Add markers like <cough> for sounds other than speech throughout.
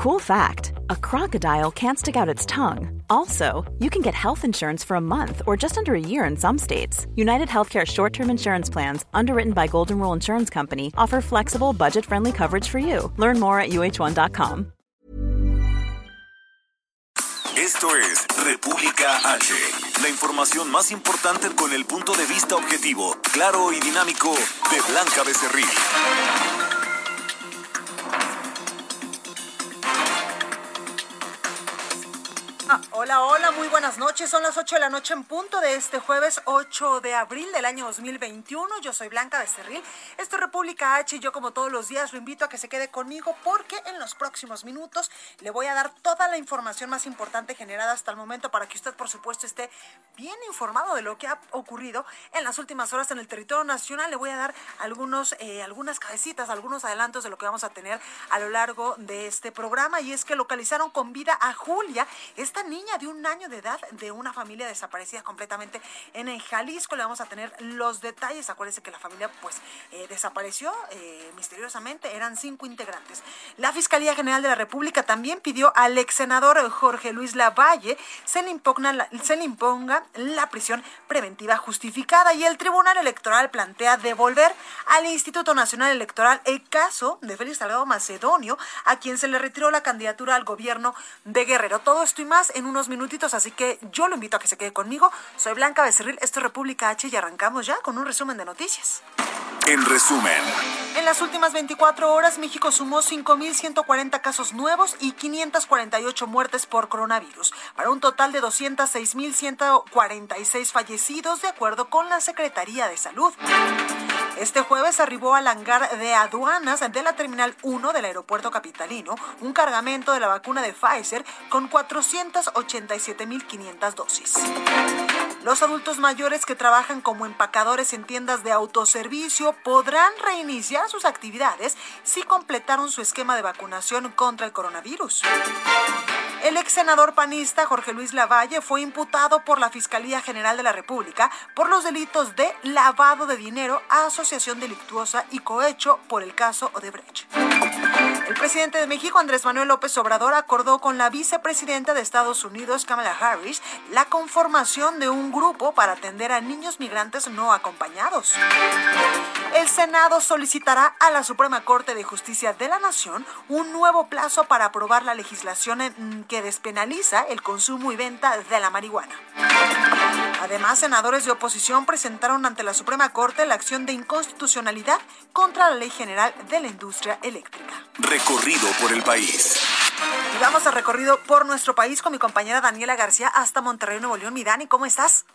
Cool fact a crocodile can't stick out its tongue. Also, you can get health insurance for a month or just under a year in some states. United Healthcare short term insurance plans, underwritten by Golden Rule Insurance Company, offer flexible, budget friendly coverage for you. Learn more at uh1.com. Esto es República H, la información más importante con el punto de vista objetivo, claro y dinámico de Blanca Becerril. Hola, hola, muy buenas noches. Son las 8 de la noche en punto de este jueves 8 de abril del año 2021. Yo soy Blanca Becerril. Esto es República H y yo como todos los días lo invito a que se quede conmigo porque en los próximos minutos le voy a dar toda la información más importante generada hasta el momento para que usted por supuesto esté bien informado de lo que ha ocurrido en las últimas horas en el territorio nacional. Le voy a dar algunos, eh, algunas cabecitas, algunos adelantos de lo que vamos a tener a lo largo de este programa y es que localizaron con vida a Julia, esta niña de un año de edad de una familia desaparecida completamente en Jalisco. Le vamos a tener los detalles. Acuérdense que la familia pues eh, desapareció eh, misteriosamente. Eran cinco integrantes. La Fiscalía General de la República también pidió al ex senador Jorge Luis Lavalle se le, impugna se le imponga la prisión preventiva justificada y el Tribunal Electoral plantea devolver al Instituto Nacional Electoral el caso de Félix Salgado Macedonio, a quien se le retiró la candidatura al gobierno de Guerrero. Todo esto y más en unos minutitos, así que yo lo invito a que se quede conmigo. Soy Blanca Becerril, esto es República H y arrancamos ya con un resumen de noticias. En resumen. En las últimas 24 horas, México sumó 5.140 casos nuevos y 548 muertes por coronavirus, para un total de 206.146 fallecidos, de acuerdo con la Secretaría de Salud. Este jueves arribó al hangar de aduanas de la Terminal 1 del aeropuerto capitalino un cargamento de la vacuna de Pfizer con 487.500 dosis. Los adultos mayores que trabajan como empacadores en tiendas de autoservicio podrán reiniciar sus actividades si completaron su esquema de vacunación contra el coronavirus. El ex senador panista Jorge Luis Lavalle fue imputado por la Fiscalía General de la República por los delitos de lavado de dinero, asociación delictuosa y cohecho por el caso Odebrecht. El presidente de México, Andrés Manuel López Obrador, acordó con la vicepresidenta de Estados Unidos, Kamala Harris, la conformación de un grupo para atender a niños migrantes no acompañados. El Senado solicitará a la Suprema Corte de Justicia de la Nación un nuevo plazo para aprobar la legislación que despenaliza el consumo y venta de la marihuana. Además, senadores de oposición presentaron ante la Suprema Corte la acción de inconstitucionalidad contra la Ley General de la Industria Eléctrica. Recorrido por el país. Y vamos a recorrido por nuestro país con mi compañera Daniela García hasta Monterrey, Nuevo León. Mi Dani, ¿cómo estás?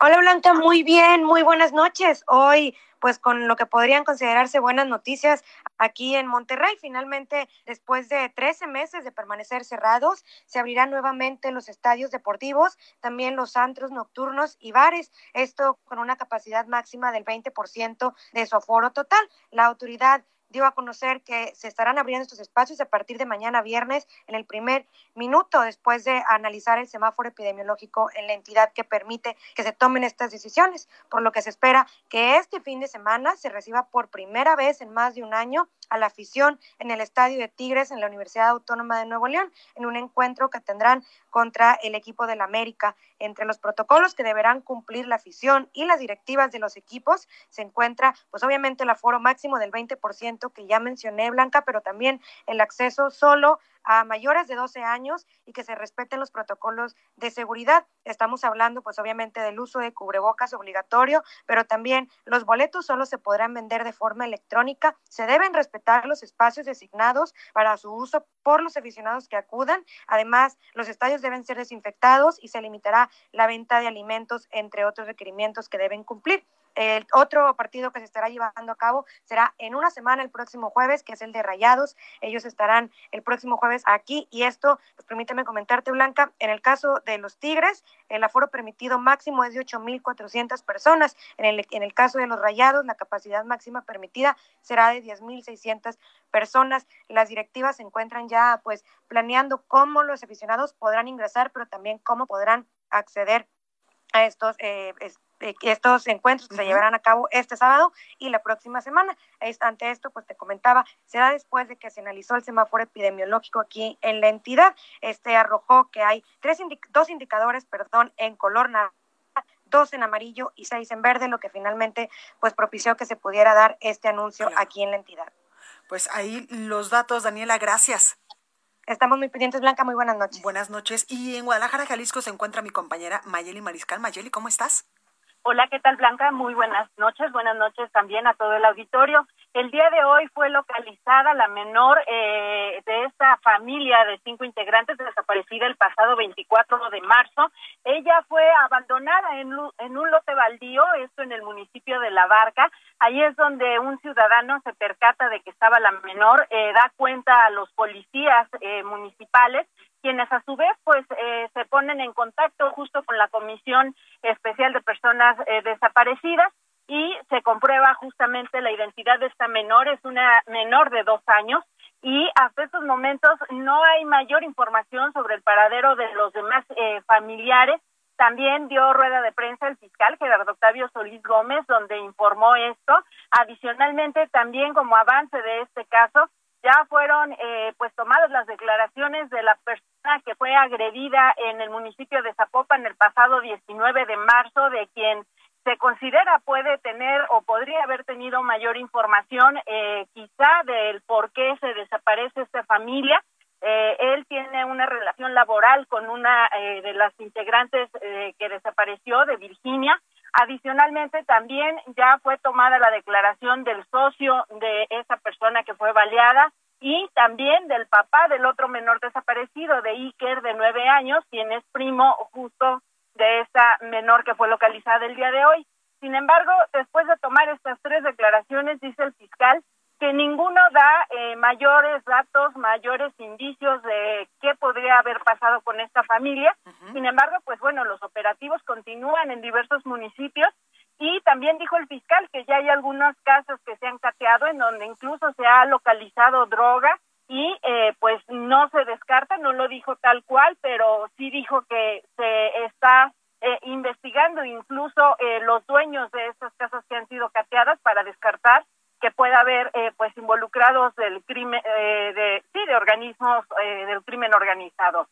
Hola Blanca, muy bien, muy buenas noches. Hoy pues con lo que podrían considerarse buenas noticias aquí en Monterrey. Finalmente, después de 13 meses de permanecer cerrados, se abrirán nuevamente los estadios deportivos, también los antros nocturnos y bares, esto con una capacidad máxima del 20% de su aforo total. La autoridad dio a conocer que se estarán abriendo estos espacios a partir de mañana viernes en el primer minuto después de analizar el semáforo epidemiológico en la entidad que permite que se tomen estas decisiones, por lo que se espera que este fin de semana se reciba por primera vez en más de un año a la afición en el Estadio de Tigres en la Universidad Autónoma de Nuevo León, en un encuentro que tendrán contra el equipo del América. Entre los protocolos que deberán cumplir la afición y las directivas de los equipos se encuentra, pues obviamente el aforo máximo del 20% que ya mencioné, Blanca, pero también el acceso solo a mayores de 12 años y que se respeten los protocolos de seguridad. Estamos hablando pues obviamente del uso de cubrebocas obligatorio, pero también los boletos solo se podrán vender de forma electrónica. Se deben respetar los espacios designados para su uso por los aficionados que acudan. Además, los estadios deben ser desinfectados y se limitará la venta de alimentos, entre otros requerimientos que deben cumplir. El otro partido que se estará llevando a cabo será en una semana, el próximo jueves, que es el de Rayados. Ellos estarán el próximo jueves aquí y esto, pues permíteme comentarte, Blanca, en el caso de los Tigres, el aforo permitido máximo es de 8.400 personas. En el, en el caso de los Rayados, la capacidad máxima permitida será de 10.600 personas. Las directivas se encuentran ya pues planeando cómo los aficionados podrán ingresar, pero también cómo podrán acceder a estos eh, estos encuentros que se llevarán a cabo este sábado y la próxima semana. Ante esto, pues te comentaba, será después de que se analizó el semáforo epidemiológico aquí en la entidad. Este arrojó que hay tres dos indicadores, perdón, en color naranja dos en amarillo y seis en verde, lo que finalmente pues propició que se pudiera dar este anuncio aquí en la entidad. Pues ahí los datos, Daniela, gracias. Estamos muy pendientes, Blanca. Muy buenas noches. Buenas noches. Y en Guadalajara, Jalisco, se encuentra mi compañera Mayeli Mariscal. Mayeli, ¿cómo estás? Hola, ¿qué tal Blanca? Muy buenas noches. Buenas noches también a todo el auditorio. El día de hoy fue localizada la menor eh, de esta familia de cinco integrantes desaparecida el pasado 24 de marzo. Ella fue abandonada en, un lote baldío, esto en el municipio de La Barca. Ahí es donde un ciudadano se percata de que estaba la menor, eh, da cuenta a los policías eh, municipales quienes a su vez pues eh, se ponen en contacto justo con la Comisión Especial de Personas eh, Desaparecidas y se comprueba justamente la identidad de esta menor, es una menor de dos años y hasta estos momentos no hay mayor información sobre el paradero de los demás eh, familiares. También dio rueda de prensa el fiscal Gerardo Octavio Solís Gómez, donde informó esto. Adicionalmente, también como avance de este caso, ya fueron eh, pues tomadas las declaraciones de la persona que fue agredida en el municipio de Zapopan el pasado 19 de marzo, de quien se considera puede tener o podría haber tenido mayor información eh, quizá del por qué se desaparece esta familia. Eh, él tiene una relación laboral con una de las integrantes que desapareció de Virginia. Adicionalmente, también ya fue tomada la declaración del socio de esa persona que fue baleada y también del papá del otro menor desaparecido, de Iker, de nueve años, quien es primo justo de esa menor que fue localizada el día de hoy. Sin embargo, después de tomar estas tres declaraciones, dice el fiscal que ninguno da eh, mayores datos, mayores indicios de qué podría haber pasado con esta familia. Sin embargo, pues bueno, los operativos continúan en diversos municipios y también dijo el fiscal que ya hay algunos casos que se han cateado en donde incluso se ha localizado droga y eh, pues no se descarta, no lo dijo tal cual, pero sí dijo que se está eh, investigando incluso eh, los dueños de estas casas que han sido cateadas para descartar que pueda haber eh, pues involucrados del crimen eh, de sí de organismos eh, del crimen organizado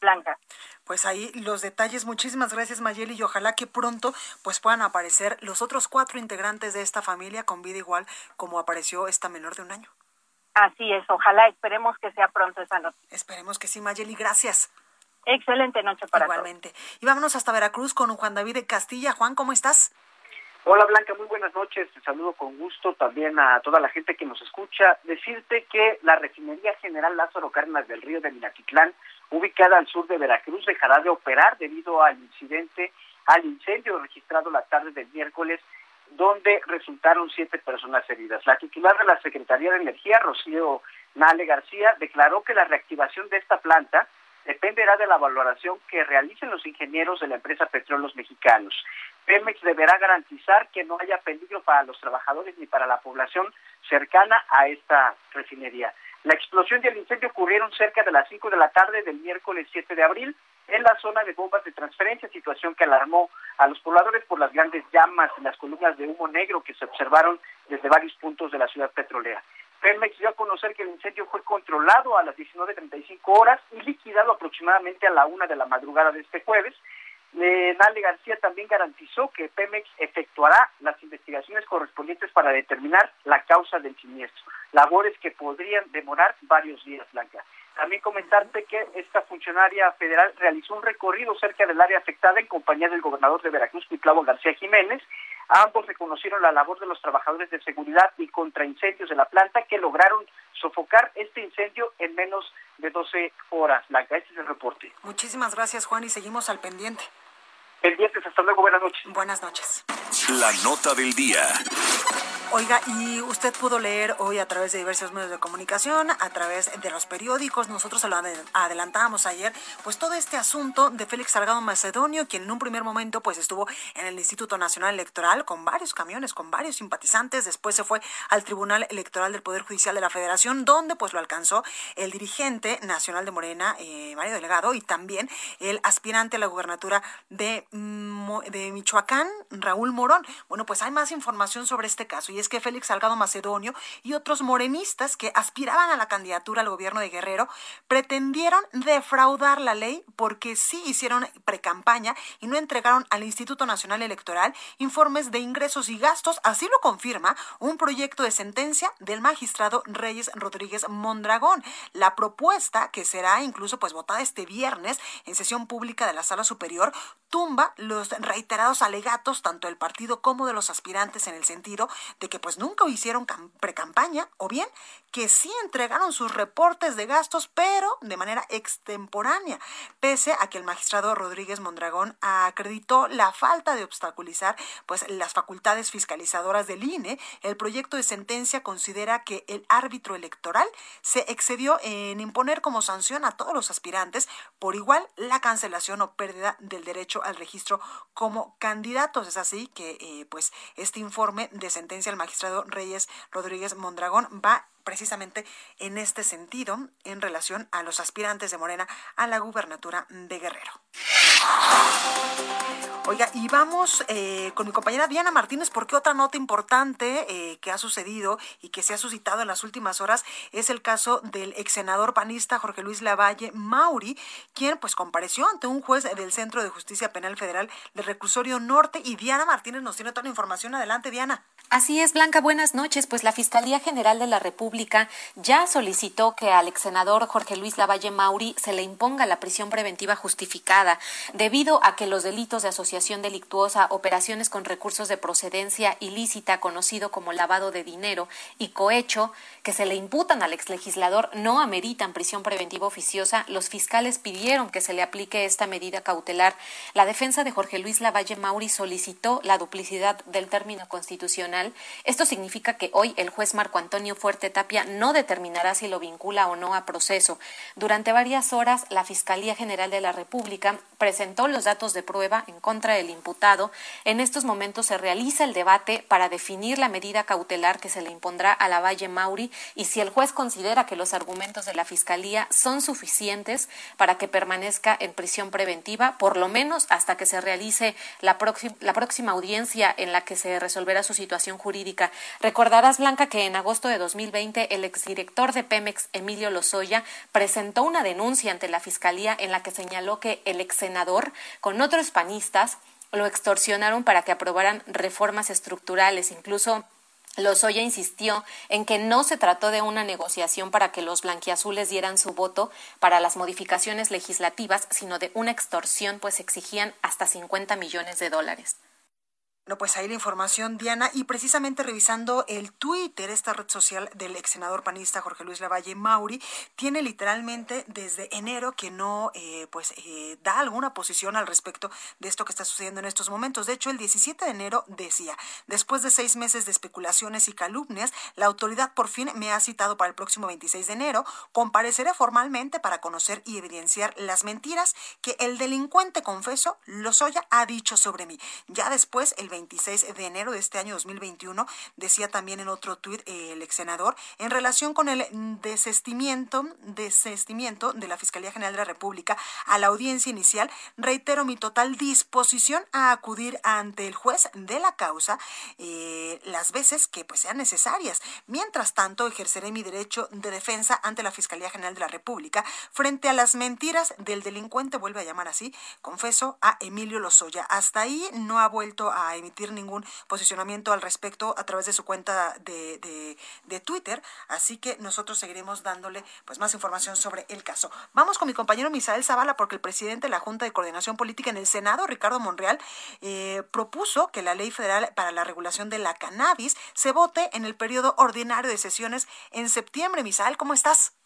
Blanca. Pues ahí los detalles. Muchísimas gracias Mayeli y ojalá que pronto pues puedan aparecer los otros cuatro integrantes de esta familia con vida igual como apareció esta menor de un año. Así es, ojalá esperemos que sea pronto esa noche. Esperemos que sí, Mayeli, gracias. Excelente noche para Igualmente. Y vámonos hasta Veracruz con Juan David de Castilla. Juan, ¿cómo estás? Hola Blanca, muy buenas noches. Te saludo con gusto también a toda la gente que nos escucha. Decirte que la Refinería General Lázaro Cárdenas del Río de Minatitlán, ubicada al sur de Veracruz, dejará de operar debido al incidente, al incendio registrado la tarde del miércoles, donde resultaron siete personas heridas. La titular de la Secretaría de Energía, Rocío Nale García, declaró que la reactivación de esta planta dependerá de la valoración que realicen los ingenieros de la empresa Petróleos Mexicanos. Pemex deberá garantizar que no haya peligro para los trabajadores ni para la población cercana a esta refinería. La explosión y el incendio ocurrieron cerca de las 5 de la tarde del miércoles 7 de abril en la zona de bombas de transferencia, situación que alarmó a los pobladores por las grandes llamas en las columnas de humo negro que se observaron desde varios puntos de la ciudad petrolera. Pemex dio a conocer que el incendio fue controlado a las 19.35 horas y liquidado aproximadamente a la una de la madrugada de este jueves. Eh, Nale García también garantizó que Pemex efectuará las investigaciones correspondientes para determinar la causa del siniestro, labores que podrían demorar varios días, Blanca. También comentarte que esta funcionaria federal realizó un recorrido cerca del área afectada en compañía del gobernador de Veracruz, Cuitlavo García Jiménez, Ambos reconocieron la labor de los trabajadores de seguridad y contraincendios de la planta que lograron sofocar este incendio en menos de 12 horas. Blanca, este es el reporte. Muchísimas gracias, Juan, y seguimos al pendiente. Pendientes, hasta luego, buenas noches. Buenas noches. La nota del día. Oiga, y usted pudo leer hoy a través de diversos medios de comunicación, a través de los periódicos, nosotros se lo adelantábamos ayer, pues todo este asunto de Félix Salgado Macedonio, quien en un primer momento pues estuvo en el Instituto Nacional Electoral con varios camiones, con varios simpatizantes, después se fue al Tribunal Electoral del Poder Judicial de la Federación, donde pues lo alcanzó el dirigente nacional de Morena, eh, Mario Delegado, y también el aspirante a la gubernatura de mm, de Michoacán, Raúl Morón. Bueno, pues hay más información sobre este caso es que Félix Salgado Macedonio y otros morenistas que aspiraban a la candidatura al gobierno de Guerrero pretendieron defraudar la ley porque sí hicieron precampaña y no entregaron al Instituto Nacional Electoral informes de ingresos y gastos, así lo confirma un proyecto de sentencia del magistrado Reyes Rodríguez Mondragón. La propuesta, que será incluso pues votada este viernes en sesión pública de la Sala Superior, tumba los reiterados alegatos tanto del partido como de los aspirantes en el sentido de que pues nunca hicieron precampaña o bien que sí entregaron sus reportes de gastos pero de manera extemporánea, pese a que el magistrado Rodríguez Mondragón acreditó la falta de obstaculizar pues las facultades fiscalizadoras del INE, el proyecto de sentencia considera que el árbitro electoral se excedió en imponer como sanción a todos los aspirantes por igual la cancelación o pérdida del derecho al registro como candidatos. Es así que eh, pues este informe de sentencia del magistrado Reyes Rodríguez Mondragón va precisamente en este sentido en relación a los aspirantes de Morena a la gubernatura de Guerrero. Oiga, y vamos eh, con mi compañera Diana Martínez, porque otra nota importante eh, que ha sucedido y que se ha suscitado en las últimas horas es el caso del ex senador panista Jorge Luis Lavalle Mauri, quien pues compareció ante un juez del Centro de Justicia Penal Federal del Reclusorio Norte. Y Diana Martínez nos tiene toda la información. Adelante, Diana. Así es, Blanca, buenas noches. Pues la Fiscalía General de la República ya solicitó que al ex senador Jorge Luis Lavalle Mauri se le imponga la prisión preventiva justificada, debido a que los delitos de asociación delictuosa, operaciones con recursos de procedencia ilícita, conocido como lavado de dinero, y cohecho, que se le imputan al exlegislador, no ameritan prisión preventiva oficiosa, los fiscales pidieron que se le aplique esta medida cautelar. La defensa de Jorge Luis Lavalle Mauri solicitó la duplicidad del término constitucional esto significa que hoy el juez Marco Antonio Fuerte no determinará si lo vincula o no a proceso. Durante varias horas, la Fiscalía General de la República presentó los datos de prueba en contra del imputado. En estos momentos se realiza el debate para definir la medida cautelar que se le impondrá a la Valle Mauri y si el juez considera que los argumentos de la Fiscalía son suficientes para que permanezca en prisión preventiva, por lo menos hasta que se realice la, la próxima audiencia en la que se resolverá su situación jurídica. Recordarás, Blanca, que en agosto de 2020 el exdirector de Pemex, Emilio Lozoya, presentó una denuncia ante la Fiscalía en la que señaló que el ex senador, con otros panistas, lo extorsionaron para que aprobaran reformas estructurales, incluso Lozoya insistió en que no se trató de una negociación para que los blanquiazules dieran su voto para las modificaciones legislativas, sino de una extorsión, pues exigían hasta 50 millones de dólares. No, pues ahí la información, Diana, y precisamente revisando el Twitter, esta red social del ex senador panista Jorge Luis Lavalle Mauri, tiene literalmente desde enero que no eh, pues eh, da alguna posición al respecto de esto que está sucediendo en estos momentos. De hecho, el 17 de enero decía, después de seis meses de especulaciones y calumnias, la autoridad por fin me ha citado para el próximo 26 de enero, compareceré formalmente para conocer y evidenciar las mentiras que el delincuente confeso Lozoya ha dicho sobre mí. Ya después, el 26 de enero de este año 2021, decía también en otro tuit el ex senador, en relación con el desestimiento, desestimiento de la Fiscalía General de la República a la audiencia inicial, reitero mi total disposición a acudir ante el juez de la causa eh, las veces que pues sean necesarias. Mientras tanto, ejerceré mi derecho de defensa ante la Fiscalía General de la República frente a las mentiras del delincuente, vuelve a llamar así, confeso a Emilio Lozoya. Hasta ahí no ha vuelto a emitir ningún posicionamiento al respecto a través de su cuenta de, de, Twitter, así que nosotros seguiremos dándole pues más información sobre el caso. Vamos con mi compañero Misael Zavala porque el presidente de la Junta de Coordinación Política en el Senado, Ricardo Monreal, eh, propuso que la Ley Federal para la Regulación de la Cannabis se vote en el periodo ordinario de sesiones en septiembre. Misael, ¿cómo estás?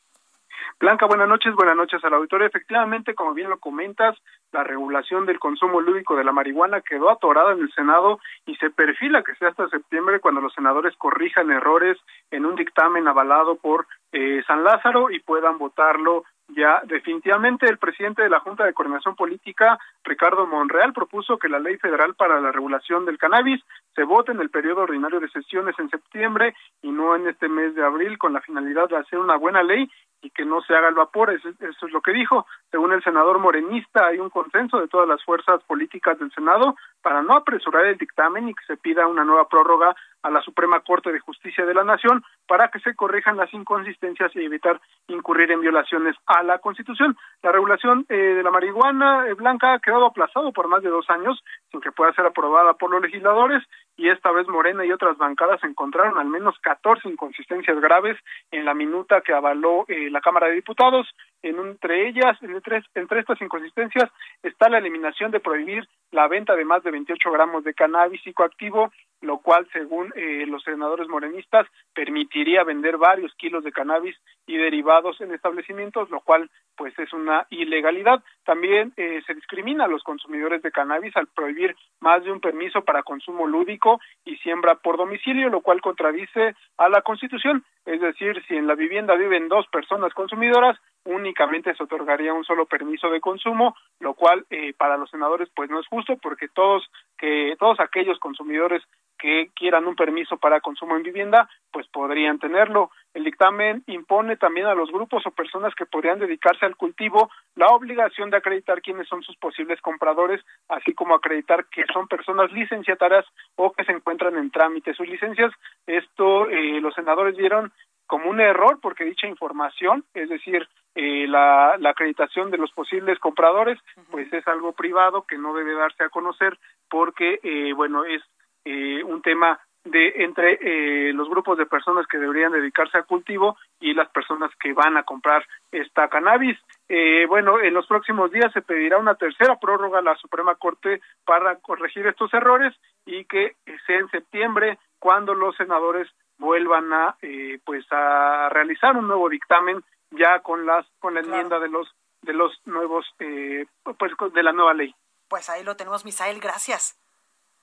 Blanca, buenas noches, buenas noches al auditorio. Efectivamente, como bien lo comentas, la regulación del consumo lúdico de la marihuana quedó atorada en el Senado y se perfila que sea hasta septiembre cuando los senadores corrijan errores en un dictamen avalado por eh, San Lázaro y puedan votarlo ya definitivamente el presidente de la Junta de Coordinación Política, Ricardo Monreal, propuso que la ley federal para la regulación del cannabis se vote en el periodo ordinario de sesiones en septiembre y no en este mes de abril con la finalidad de hacer una buena ley y que no se haga el vapor, eso, es lo que dijo. Según el senador morenista, hay un consenso de todas las fuerzas políticas del Senado para no apresurar el dictamen y que se pida una nueva prórroga a la Suprema Corte de Justicia de la Nación para que se corrijan las inconsistencias y evitar incurrir en violaciones a la Constitución. La regulación eh, de la marihuana eh, blanca ha quedado aplazado por más de dos años sin que pueda ser aprobada por los legisladores y esta vez Morena y otras bancadas encontraron al menos 14 inconsistencias graves en la minuta que avaló eh, la Cámara de Diputados. En, entre ellas, entre, entre estas inconsistencias, está la eliminación de prohibir la venta de más de 28 gramos de cannabis psicoactivo, lo cual, según eh, los senadores morenistas, permitiría vender varios kilos de cannabis y derivados en establecimientos, lo cual, pues, es una ilegalidad. También eh, se discrimina a los consumidores de cannabis al prohibir más de un permiso para consumo lúdico y siembra por domicilio, lo cual contradice a la Constitución. Es decir, si en la vivienda viven dos personas consumidoras, únicamente se otorgaría un solo permiso de consumo, lo cual eh, para los senadores pues no es justo porque todos que todos aquellos consumidores que quieran un permiso para consumo en vivienda, pues podrían tenerlo. El dictamen impone también a los grupos o personas que podrían dedicarse al cultivo la obligación de acreditar quiénes son sus posibles compradores, así como acreditar que son personas licenciatarias o que se encuentran en trámite sus licencias. Esto eh, los senadores vieron como un error porque dicha información, es decir, eh, la, la, acreditación de los posibles compradores, pues es algo privado que no debe darse a conocer porque, eh, bueno, es eh, un tema de entre eh, los grupos de personas que deberían dedicarse al cultivo y las personas que van a comprar esta cannabis. Eh, bueno, en los próximos días se pedirá una tercera prórroga a la Suprema Corte para corregir estos errores y que sea en septiembre cuando los senadores vuelvan a eh, pues a realizar un nuevo dictamen ya con las con la enmienda de los de los nuevos eh, pues de la nueva ley. Pues ahí lo tenemos, Misael, gracias.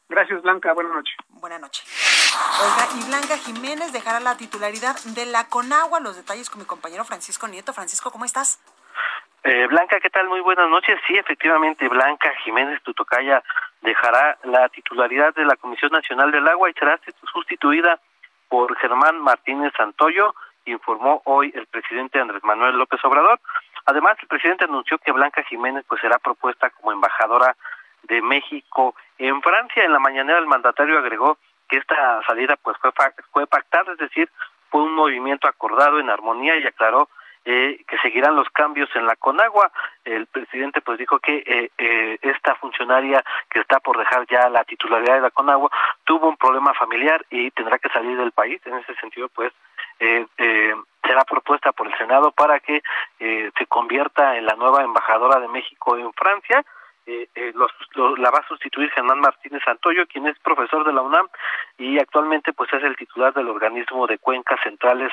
Gracias, Blanca. Buenas noches. Buenas noches. Oiga, y Blanca Jiménez dejará la titularidad de la Conagua. Los detalles con mi compañero Francisco Nieto. Francisco, ¿cómo estás? Eh, Blanca, ¿qué tal? Muy buenas noches. Sí, efectivamente, Blanca Jiménez Tutocaya dejará la titularidad de la Comisión Nacional del Agua y será sustituida por Germán Martínez Santoyo, informó hoy el presidente Andrés Manuel López Obrador. Además, el presidente anunció que Blanca Jiménez pues será propuesta como embajadora de México en Francia. En la mañanera el mandatario agregó que esta salida pues fue fue pactada, es decir, fue un movimiento acordado en armonía y aclaró eh, que seguirán los cambios en la Conagua. El presidente pues dijo que eh, eh, esta funcionaria que está por dejar ya la titularidad de la Conagua tuvo un problema familiar y tendrá que salir del país. En ese sentido pues eh, eh, será propuesta por el Senado para que eh, se convierta en la nueva embajadora de México en Francia. Eh, eh, los, lo, la va a sustituir Germán Martínez Santoyo, quien es profesor de la UNAM y actualmente pues es el titular del organismo de cuencas centrales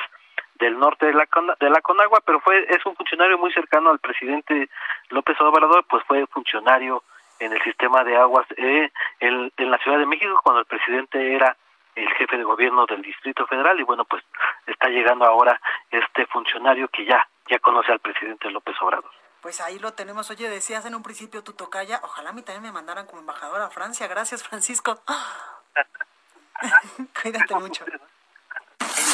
del norte de la, de la Conagua, pero fue es un funcionario muy cercano al presidente López Obrador, pues fue funcionario en el sistema de aguas eh, en, en la Ciudad de México cuando el presidente era el jefe de gobierno del Distrito Federal y bueno, pues está llegando ahora este funcionario que ya ya conoce al presidente López Obrador. Pues ahí lo tenemos. Oye, decías en un principio tu tocaya, ojalá a mí también me mandaran como embajadora a Francia. Gracias, Francisco. <laughs> <laughs> Cuídate mucho.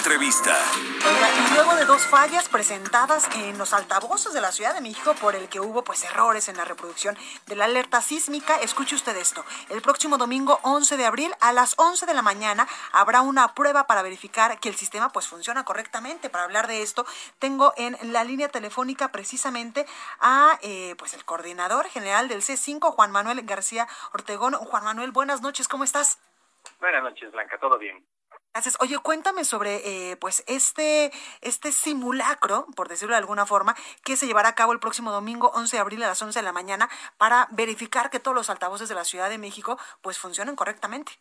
Entrevista. Y luego de dos fallas presentadas en los altavoces de la Ciudad de México por el que hubo pues errores en la reproducción de la alerta sísmica, escuche usted esto. El próximo domingo 11 de abril a las 11 de la mañana habrá una prueba para verificar que el sistema pues funciona correctamente. Para hablar de esto, tengo en la línea telefónica precisamente a eh, pues el coordinador general del C5, Juan Manuel García Ortegón. Juan Manuel, buenas noches, ¿cómo estás? Buenas noches, Blanca, todo bien. Gracias. Oye, cuéntame sobre eh, pues este, este simulacro, por decirlo de alguna forma, que se llevará a cabo el próximo domingo 11 de abril a las 11 de la mañana para verificar que todos los altavoces de la Ciudad de México pues funcionen correctamente.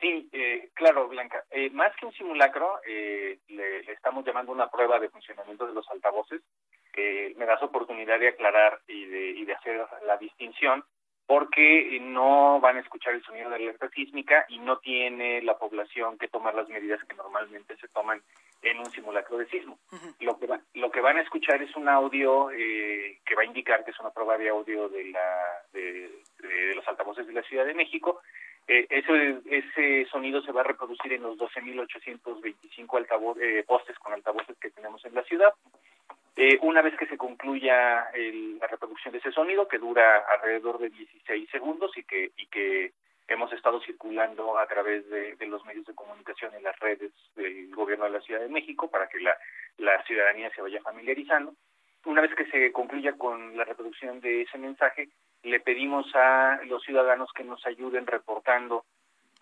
Sí, eh, claro, Blanca. Eh, más que un simulacro, eh, le, le, estamos llamando una prueba de funcionamiento de los altavoces me das oportunidad de aclarar y de, y de hacer la distinción porque no van a escuchar el sonido de alerta sísmica y no tiene la población que tomar las medidas que normalmente se toman en un simulacro de sismo. Uh -huh. Lo que va, lo que van a escuchar es un audio eh, que va a indicar que es una prueba de audio de la de, de, de los altavoces de la Ciudad de México. Eh, eso, ese sonido se va a reproducir en los 12.825 altavoz, eh, postes con altavoces que tenemos en la ciudad. Eh, una vez que se concluya la reproducción de ese sonido, que dura alrededor de 16 segundos y que, y que hemos estado circulando a través de, los medios de comunicación y las redes del gobierno de la Ciudad de México para que la, la ciudadanía se vaya familiarizando. Una vez que se concluya con la reproducción de ese mensaje, le pedimos a los ciudadanos que nos ayuden reportando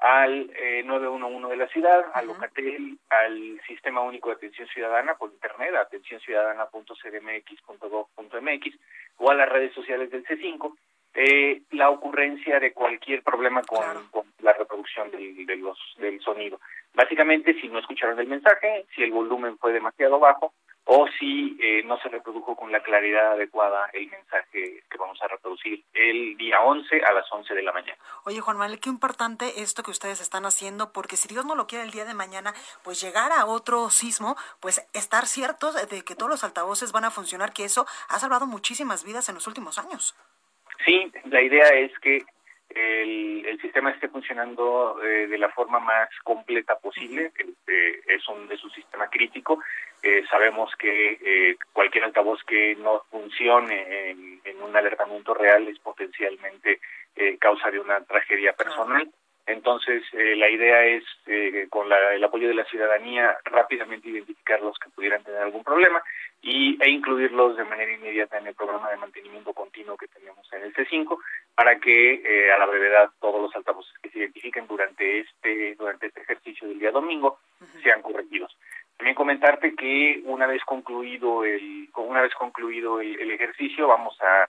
al 911 eh, de la ciudad, al Locatel, al Sistema Único de Atención Ciudadana por internet, atencionciudadana.cdmx.gov.mx o a las redes sociales del C5, eh, la ocurrencia de cualquier problema con, la reproducción del, de los, del sonido. Básicamente, si no escucharon el mensaje, si el volumen fue demasiado bajo, o si eh, no se reprodujo con la claridad adecuada el mensaje que vamos a reproducir el día 11 a las 11 de la mañana. Oye, Juan Manuel, qué importante esto que ustedes están haciendo, porque si Dios no lo quiere el día de mañana, pues llegar a otro sismo, pues estar ciertos de que todos los altavoces van a funcionar, que eso ha salvado muchísimas vidas en los últimos años. Sí, la idea es que el, el sistema esté funcionando eh, de la forma más completa posible. Este, es, un, es un sistema crítico. Eh, sabemos que eh, cualquier altavoz que no funcione en, en un alertamiento real es potencialmente causa de una tragedia personal. Entonces, la idea es, con la, el apoyo de la ciudadanía, rápidamente identificar los que pudieran tener algún problema y, e incluirlos de manera inmediata en el programa de mantenimiento continuo que tenemos en el C5 para que eh, a la brevedad todos los altavoces que se identifiquen durante este durante este ejercicio del día domingo sean corregidos. También comentarte que una vez concluido el una vez concluido el ejercicio vamos a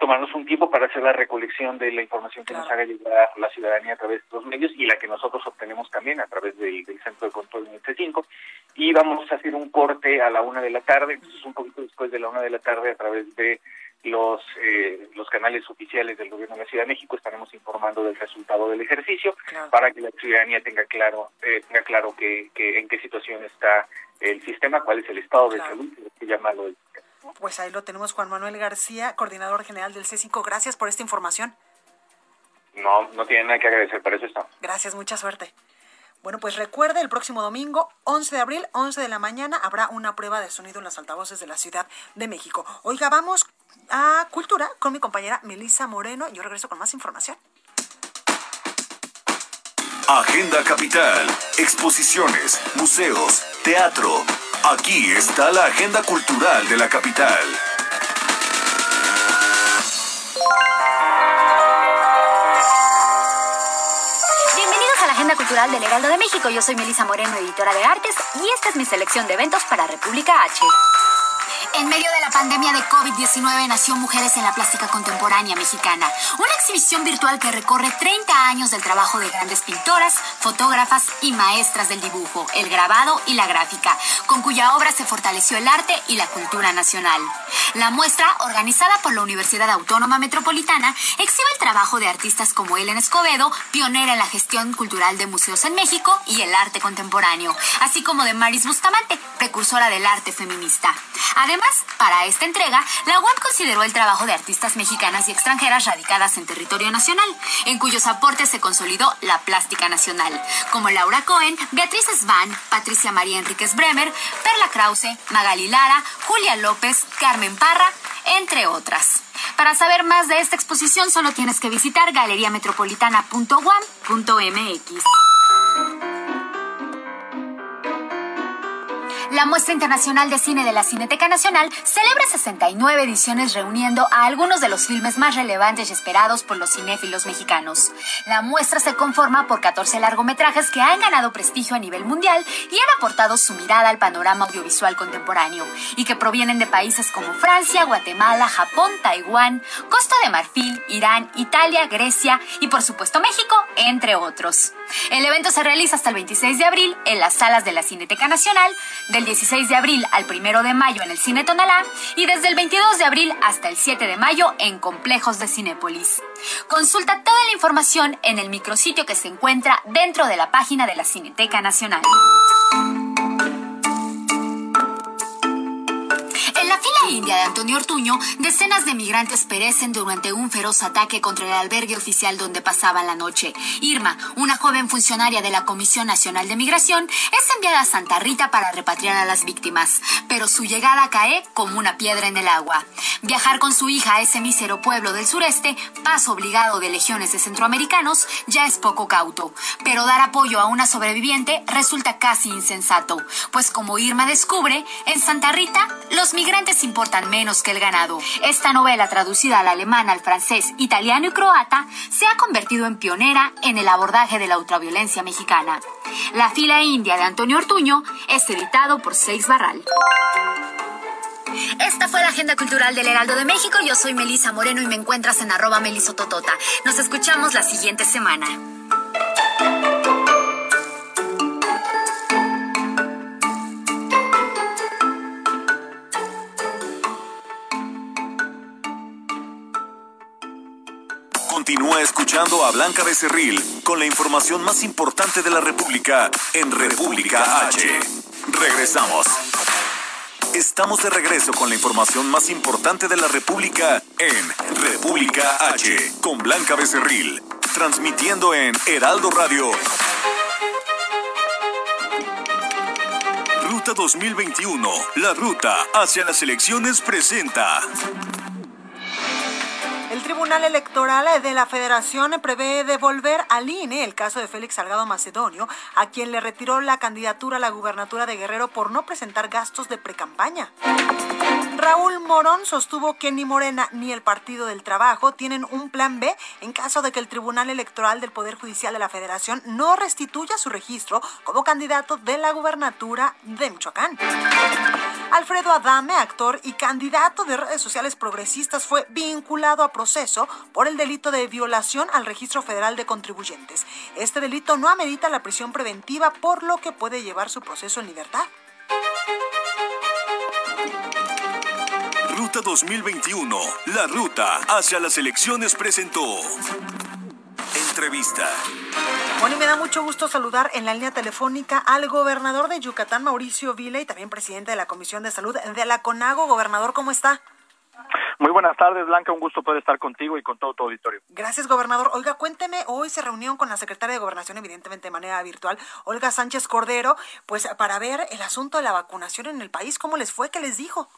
tomarnos un tiempo para hacer la recolección de la información que nos haga llegar la ciudadanía a través de los medios y la que nosotros obtenemos también a través del, Centro de Control en c 5 Y vamos a hacer un corte a la una de la tarde, entonces un poquito después de la una de la tarde a través de los eh, los canales oficiales del gobierno de la Ciudad de México estaremos informando del resultado del ejercicio para que la ciudadanía tenga claro eh, tenga claro que, que en qué situación está el sistema, cuál es el estado de salud, que llamarlo el pues ahí lo tenemos, Juan Manuel García, coordinador general del C5. Gracias por esta información. No, no tiene nada que agradecer, para eso está. Gracias, mucha suerte. Bueno, pues recuerde, el próximo domingo, 11 de abril, 11 de la mañana, habrá una prueba de sonido en los altavoces de la Ciudad de México. Oiga, vamos a Cultura con mi compañera Melissa Moreno. Yo regreso con más información. Agenda Capital, exposiciones, museos, teatro Aquí está la agenda cultural de la capital. Bienvenidos a la Agenda Cultural del Heraldo de México. Yo soy Melisa Moreno, editora de artes, y esta es mi selección de eventos para República H. En medio de la pandemia de COVID-19 nació Mujeres en la Plástica Contemporánea Mexicana, una exhibición virtual que recorre 30 años del trabajo de grandes pintoras, fotógrafas y maestras del dibujo, el grabado y la gráfica, con cuya obra se fortaleció el arte y la cultura nacional. La muestra, organizada por la Universidad Autónoma Metropolitana, exhibe el trabajo de artistas como Ellen Escobedo, pionera en la gestión cultural de museos en México y el arte contemporáneo, así como de Maris Bustamante, precursora del arte feminista. Además, para esta entrega, la UAM consideró el trabajo de artistas mexicanas y extranjeras radicadas en territorio nacional, en cuyos aportes se consolidó la plástica nacional, como Laura Cohen, Beatriz Svan, Patricia María Enríquez Bremer, Perla Krause, Magali Lara, Julia López, Carmen Parra, entre otras. Para saber más de esta exposición solo tienes que visitar galeriametropolitana.guam.mx. La muestra internacional de cine de la Cineteca Nacional celebra 69 ediciones reuniendo a algunos de los filmes más relevantes y esperados por los cinéfilos mexicanos. La muestra se conforma por 14 largometrajes que han ganado prestigio a nivel mundial y han aportado su mirada al panorama audiovisual contemporáneo y que provienen de países como Francia, Guatemala, Japón, Taiwán, Costa de Marfil, Irán, Italia, Grecia y por supuesto México, entre otros. El evento se realiza hasta el 26 de abril en las salas de la Cineteca Nacional de del 16 de abril al 1 de mayo en el Cine Tonalá y desde el 22 de abril hasta el 7 de mayo en complejos de Cinépolis. Consulta toda la información en el micrositio que se encuentra dentro de la página de la Cineteca Nacional. India de Antonio Ortuño, decenas de migrantes perecen durante un feroz ataque contra el albergue oficial donde pasaban la noche. Irma, una joven funcionaria de la Comisión Nacional de Migración, es enviada a Santa Rita para repatriar a las víctimas, pero su llegada cae como una piedra en el agua. Viajar con su hija a ese mísero pueblo del sureste, paso obligado de legiones de centroamericanos, ya es poco cauto, pero dar apoyo a una sobreviviente resulta casi insensato, pues como Irma descubre, en Santa Rita los migrantes importan menos que el ganado. Esta novela traducida al alemán, al francés, italiano y croata se ha convertido en pionera en el abordaje de la ultraviolencia mexicana. La fila india de Antonio Ortuño es editado por Seis Barral. Esta fue la agenda cultural del Heraldo de México. Yo soy Melisa Moreno y me encuentras en arroba melisototota. Nos escuchamos la siguiente semana. Continúa escuchando a Blanca Becerril con la información más importante de la República en República H. Regresamos. Estamos de regreso con la información más importante de la República en República H con Blanca Becerril, transmitiendo en Heraldo Radio. Ruta 2021, la ruta hacia las elecciones presenta. Tribunal Electoral de la Federación prevé devolver al INE el caso de Félix Salgado Macedonio, a quien le retiró la candidatura a la gubernatura de Guerrero por no presentar gastos de precampaña. Raúl Morón sostuvo que ni Morena ni el Partido del Trabajo tienen un plan B en caso de que el Tribunal Electoral del Poder Judicial de la Federación no restituya su registro como candidato de la gubernatura de Michoacán. Alfredo Adame, actor y candidato de redes sociales progresistas, fue vinculado a proceso por el delito de violación al registro federal de contribuyentes. Este delito no amerita la prisión preventiva, por lo que puede llevar su proceso en libertad. Ruta 2021, la ruta hacia las elecciones presentó. Entrevista. Bueno, y me da mucho gusto saludar en la línea telefónica al gobernador de Yucatán, Mauricio Vila, y también presidente de la Comisión de Salud de la CONAGO. Gobernador, ¿cómo está? Muy buenas tardes, Blanca. Un gusto poder estar contigo y con todo tu auditorio. Gracias, gobernador. Oiga, cuénteme, hoy se reunió con la secretaria de Gobernación, evidentemente de manera virtual, Olga Sánchez Cordero, pues para ver el asunto de la vacunación en el país. ¿Cómo les fue? ¿Qué les dijo?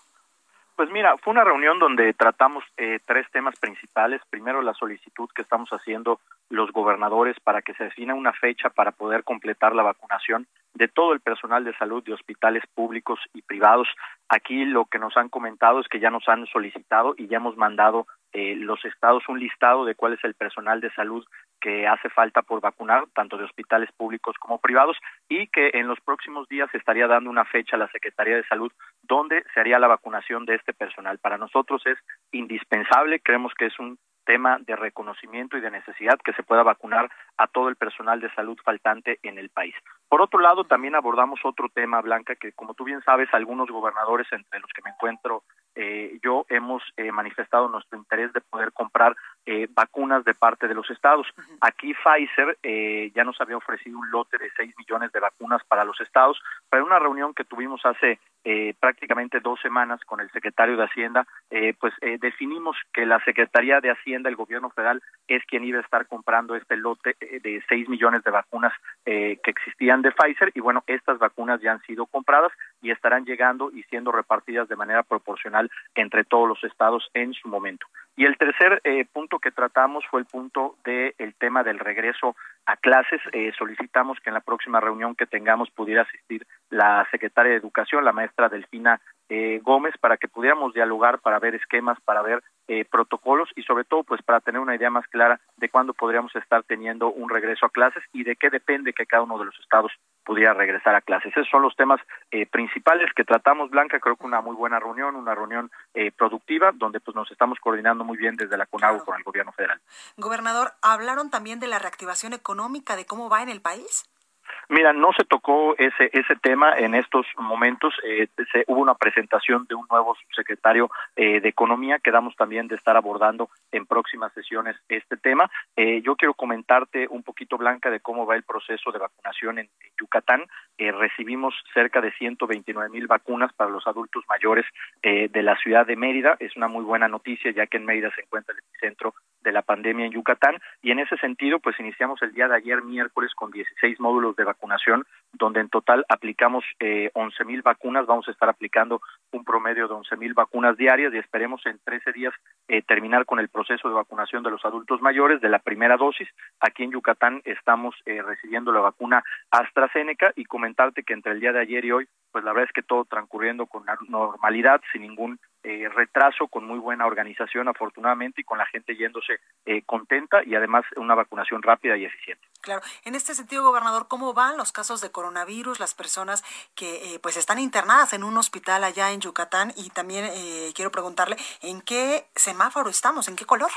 Pues mira, fue una reunión donde tratamos eh, tres temas principales. Primero, la solicitud que estamos haciendo los gobernadores para que se defina una fecha para poder completar la vacunación de todo el personal de salud de hospitales públicos y privados. Aquí lo que nos han comentado es que ya nos han solicitado y ya hemos mandado eh, los estados un listado de cuál es el personal de salud que hace falta por vacunar, tanto de hospitales públicos como privados, y que en los próximos días se estaría dando una fecha a la Secretaría de Salud donde se haría la vacunación de este personal. Para nosotros es indispensable, creemos que es un tema de reconocimiento y de necesidad que se pueda vacunar a todo el personal de salud faltante en el país. Por otro lado, también abordamos otro tema, Blanca, que como tú bien sabes, algunos gobernadores, entre los que me encuentro eh, yo, hemos eh, manifestado nuestro interés de poder comprar eh, vacunas de parte de los estados. Aquí Pfizer eh, ya nos había ofrecido un lote de 6 millones de vacunas para los estados, pero en una reunión que tuvimos hace eh, prácticamente dos semanas con el secretario de Hacienda, eh, pues eh, definimos que la Secretaría de Hacienda, el gobierno federal, es quien iba a estar comprando este lote de 6 millones de vacunas eh, que existían de Pfizer y bueno, estas vacunas ya han sido compradas y estarán llegando y siendo repartidas de manera proporcional entre todos los estados en su momento. Y el tercer eh, punto que tratamos fue el punto del el tema del regreso a clases. Eh, solicitamos que en la próxima reunión que tengamos pudiera asistir la secretaria de Educación, la maestra Delfina eh, Gómez, para que pudiéramos dialogar, para ver esquemas, para ver eh, protocolos y sobre todo pues para tener una idea más clara de cuándo podríamos estar teniendo un regreso a clases y de qué depende que cada uno de los estados pudiera regresar a clases. Esos son los temas eh, principales que tratamos, Blanca. Creo que una muy buena reunión, una reunión eh, productiva, donde pues nos estamos coordinando muy bien desde la CONAGO Claro. con el gobierno federal. Gobernador, ¿hablaron también de la reactivación económica, de cómo va en el país? Mira, no se tocó ese ese tema en estos momentos. Eh, se, hubo una presentación de un nuevo subsecretario eh, de Economía. Quedamos también de estar abordando en próximas sesiones este tema. Eh, yo quiero comentarte un poquito, Blanca, de cómo va el proceso de vacunación en, Yucatán. recibimos cerca de 129 mil vacunas para los adultos mayores de la ciudad de Mérida. Es una muy buena noticia, ya que en Mérida se encuentra el epicentro de la pandemia en Yucatán. Y en ese sentido, pues iniciamos el día de ayer, miércoles, con 16 módulos de vacunación, donde en total aplicamos eh, 11 mil vacunas. Vamos a estar aplicando un promedio de 11 mil vacunas diarias y esperemos en 13 días eh, terminar con el proceso de vacunación de los adultos mayores de la primera dosis. Aquí en Yucatán estamos eh, recibiendo la vacuna AstraZeneca y comentarte que entre el día de ayer y hoy, pues la verdad es que todo transcurriendo con normalidad, sin ningún eh, retraso, con muy buena organización afortunadamente y con la gente yéndose eh, contenta y además una vacunación rápida y eficiente. Claro, en este sentido, gobernador, ¿cómo van los casos de coronavirus, las personas que eh, pues están internadas en un hospital allá en Yucatán? Y también quiero preguntarle, ¿en qué semáforo estamos? ¿En qué color?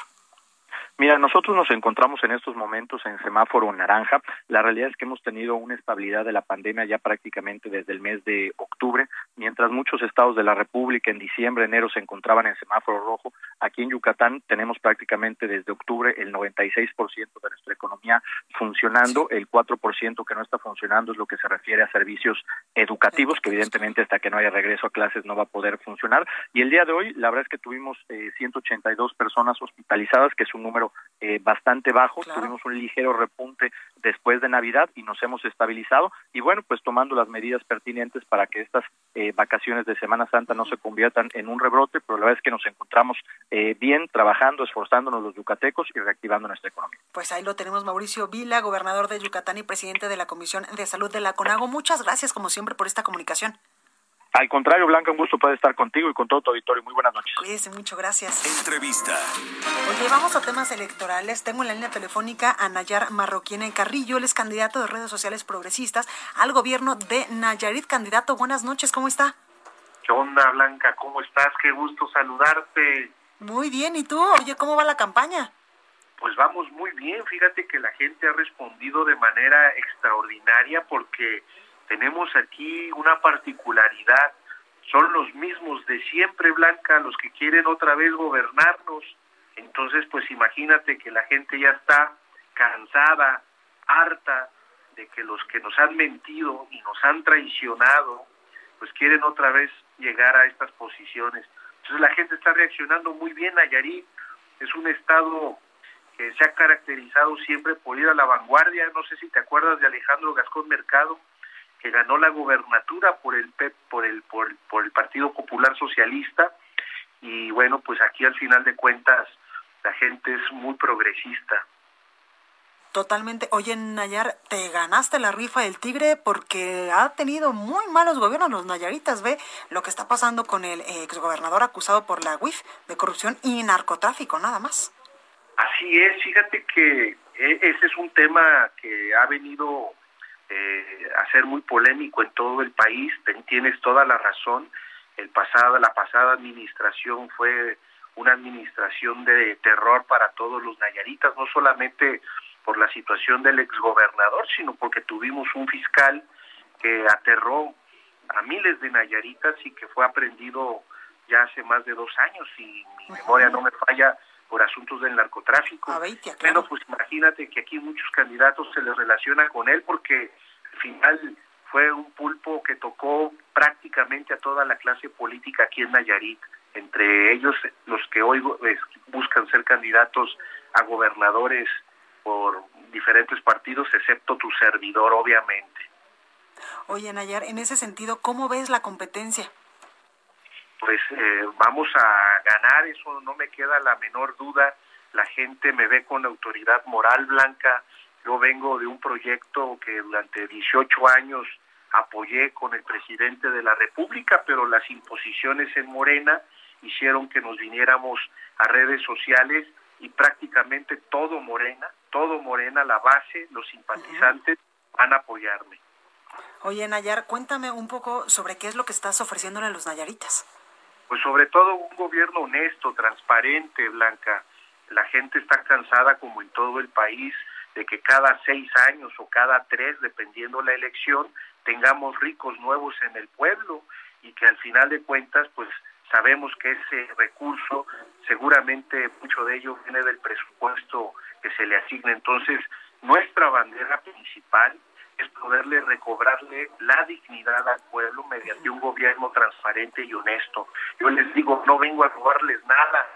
Mira, nosotros nos encontramos en estos momentos en semáforo naranja. La realidad es que hemos tenido una estabilidad de la pandemia ya prácticamente desde el mes de octubre, mientras muchos estados de la República en diciembre, enero se encontraban en semáforo rojo. Aquí en Yucatán tenemos prácticamente desde octubre el 96% de nuestra economía funcionando, el 4% que no está funcionando es lo que se refiere a servicios educativos, que evidentemente hasta que no haya regreso a clases no va a poder funcionar. Y el día de hoy, la verdad es que tuvimos eh, 182 personas hospitalizadas, que es un número eh, bastante bajo. Tuvimos un ligero repunte después de Navidad y nos hemos estabilizado. Y bueno, pues tomando las medidas pertinentes para que estas eh, vacaciones de Semana Santa no se conviertan en un rebrote, pero la verdad es que nos encontramos eh, bien, trabajando, esforzándonos los yucatecos y reactivando nuestra economía. Pues ahí lo tenemos, Mauricio Vila, gobernador de Yucatán y presidente de la Comisión de Salud de la CONAGO. Muchas gracias, como siempre, por esta comunicación. Al contrario, Blanca, un gusto poder estar contigo y con todo tu auditorio. Muy buenas noches. Cuídese mucho, gracias. Entrevista. Oye, vamos a temas electorales. Tengo en la línea telefónica a Nayar Marroquín Carrillo. Él es candidato de redes sociales progresistas al gobierno de Nayarit. Candidato, buenas noches, ¿cómo está? ¿Qué onda, Blanca? ¿Cómo estás? Qué gusto saludarte. Muy bien, ¿y tú? Oye, ¿cómo va la campaña? Pues vamos muy bien. Fíjate que la gente ha respondido de manera extraordinaria porque tenemos aquí una particularidad, son los mismos de siempre, Blanca, los que quieren otra vez gobernarnos. Entonces, pues imagínate que la gente ya está cansada, harta de que los que nos han mentido y nos han traicionado, pues quieren otra vez llegar a estas posiciones. Entonces la gente está reaccionando muy bien. Nayarit es un estado que se ha caracterizado siempre por ir a la vanguardia. No sé si te acuerdas de Alejandro Gascón Mercado, que ganó la gubernatura por el por el por, por el Partido Popular Socialista y bueno, pues aquí al final de cuentas la gente es muy progresista. Totalmente. Oye, Nayar, te ganaste la rifa del tigre porque ha tenido muy malos gobiernos los Nayaritas. Ve lo que está pasando con el exgobernador acusado por la UIF de corrupción y narcotráfico, nada más. Así es, fíjate que e, ese es un tema que ha venido eh, a ser muy polémico en todo el país. Tienes toda la razón. El pasado, la pasada administración fue una administración de terror para todos los nayaritas, no solamente por la situación del exgobernador, sino porque tuvimos un fiscal que aterró a miles de nayaritas y que fue aprendido ya hace más de dos años, y mi memoria no me falla, por asuntos del narcotráfico. Bueno, pues imagínate que aquí muchos candidatos se les relaciona con él porque al final fue un pulpo que tocó prácticamente a toda la clase política aquí en Nayarit, entre ellos los que hoy buscan ser candidatos a gobernadores por diferentes partidos, excepto tu servidor, obviamente. Oye, Nayar, en ese sentido, ¿cómo ves la competencia? Pues eh, vamos a ganar, eso no me queda la menor duda. La gente me ve con autoridad moral blanca. Yo vengo de un proyecto que durante 18 años apoyé con el presidente de la República, pero las imposiciones en Morena hicieron que nos viniéramos a redes sociales y prácticamente todo Morena, todo Morena, la base, los simpatizantes van a apoyarme. Oye, Nayar, cuéntame un poco sobre qué es lo que estás ofreciéndole a los nayaritas pues sobre todo un gobierno honesto, transparente, Blanca. La gente está cansada, como en todo el país, de que cada seis años o cada tres, dependiendo la elección, tengamos ricos nuevos en el pueblo y que al final de cuentas, pues sabemos que ese recurso seguramente mucho de ello viene del presupuesto que se le asigne. Entonces, nuestra bandera principal es poderle recobrarle la dignidad al pueblo mediante un gobierno transparente y honesto. Yo les digo, no vengo a robarles nada,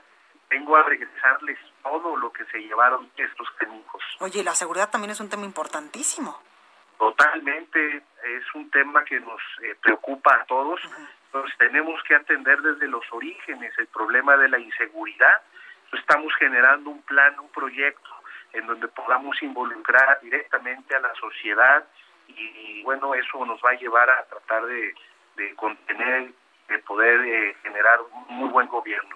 vengo a regresarles todo lo que se llevaron estos técnicos. Oye, la seguridad también es un tema importantísimo. Totalmente, es un tema que nos eh, preocupa a todos. Entonces tenemos que atender desde los orígenes el problema de la inseguridad. Estamos generando un plan, un proyecto en donde podamos involucrar directamente a la sociedad y, bueno, eso nos va a llevar a tratar de, contener, de poder eh, generar un muy buen gobierno.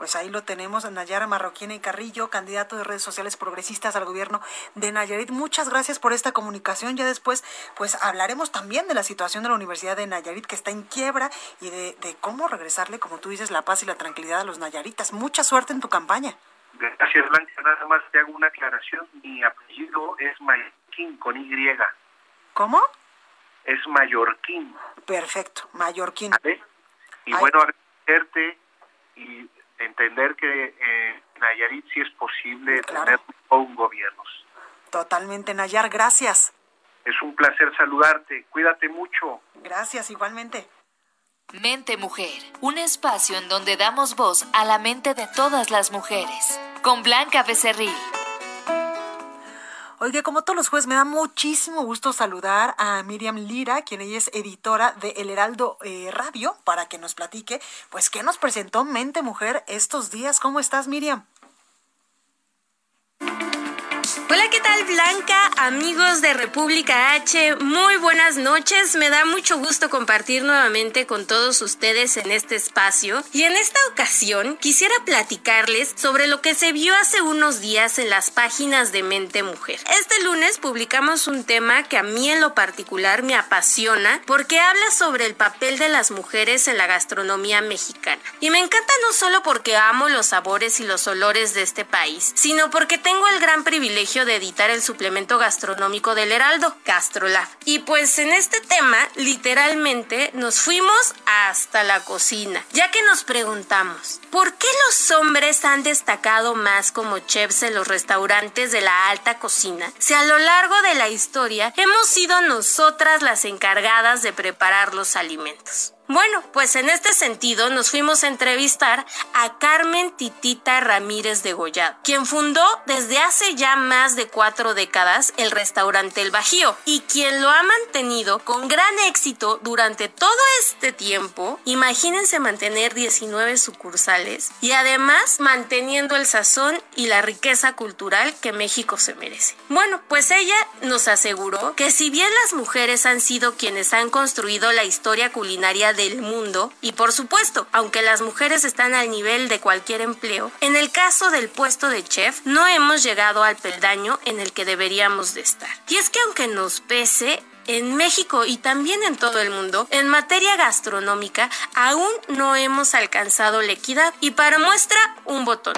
Pues ahí lo tenemos, Nayara Marroquín y Carrillo, candidato de redes sociales progresistas al gobierno de Nayarit. Muchas gracias por esta comunicación. Ya después, pues hablaremos también de la situación de la Universidad de Nayarit, que está en quiebra, y de, de cómo regresarle, como tú dices, la paz y la tranquilidad a los nayaritas. Mucha suerte en tu campaña. Gracias, Blanca. Nada más te hago una aclaración. Mi apellido es Mallorquín con Y. ¿Cómo? Es Mallorquín. Perfecto, Mallorquín. Y bueno, agradecerte y entender que eh, Nayarit sí es posible tener un gobierno. Totalmente, Nayar, gracias. Es un placer saludarte. Cuídate mucho. Gracias, igualmente. Mente Mujer, un espacio en donde damos voz a la mente de todas las mujeres. Con Blanca Becerril. Oye, como todos los jueves, me da muchísimo gusto saludar a Miriam Lira, quien ella es editora de El Heraldo eh, Radio, para que nos platique, pues, qué nos presentó Mente Mujer estos días. ¿Cómo estás, Miriam? Hola, ¿qué tal Blanca? Amigos de República H, muy buenas noches. Me da mucho gusto compartir nuevamente con todos ustedes en este espacio. Y en esta ocasión quisiera platicarles sobre lo que se vio hace unos días en las páginas de Mente Mujer. Este lunes publicamos un tema que a mí en lo particular me apasiona porque habla sobre el papel de las mujeres en la gastronomía mexicana. Y me encanta no solo porque amo los sabores y los olores de este país, sino porque tengo el gran privilegio de editar el suplemento gastronómico del Heraldo, Gastrolab. Y pues en este tema, literalmente, nos fuimos hasta la cocina, ya que nos preguntamos, ¿por qué los hombres han destacado más como chefs en los restaurantes de la alta cocina si a lo largo de la historia hemos sido nosotras las encargadas de preparar los alimentos? Bueno, pues en este sentido nos fuimos a entrevistar a Carmen Titita Ramírez de Goyado, quien fundó desde hace ya más de cuatro décadas el restaurante El Bajío y quien lo ha mantenido con gran éxito durante todo este tiempo. Imagínense mantener 19 sucursales y además manteniendo el sazón y la riqueza cultural que México se merece. Bueno, pues ella nos aseguró que si bien las mujeres han sido quienes han construido la historia culinaria de del mundo y por supuesto, aunque las mujeres están al nivel de cualquier empleo, en el caso del puesto de chef no hemos llegado al peldaño en el que deberíamos de estar. Y es que aunque nos pese, en México y también en todo el mundo, en materia gastronómica, aún no hemos alcanzado la equidad. Y para muestra, un botón.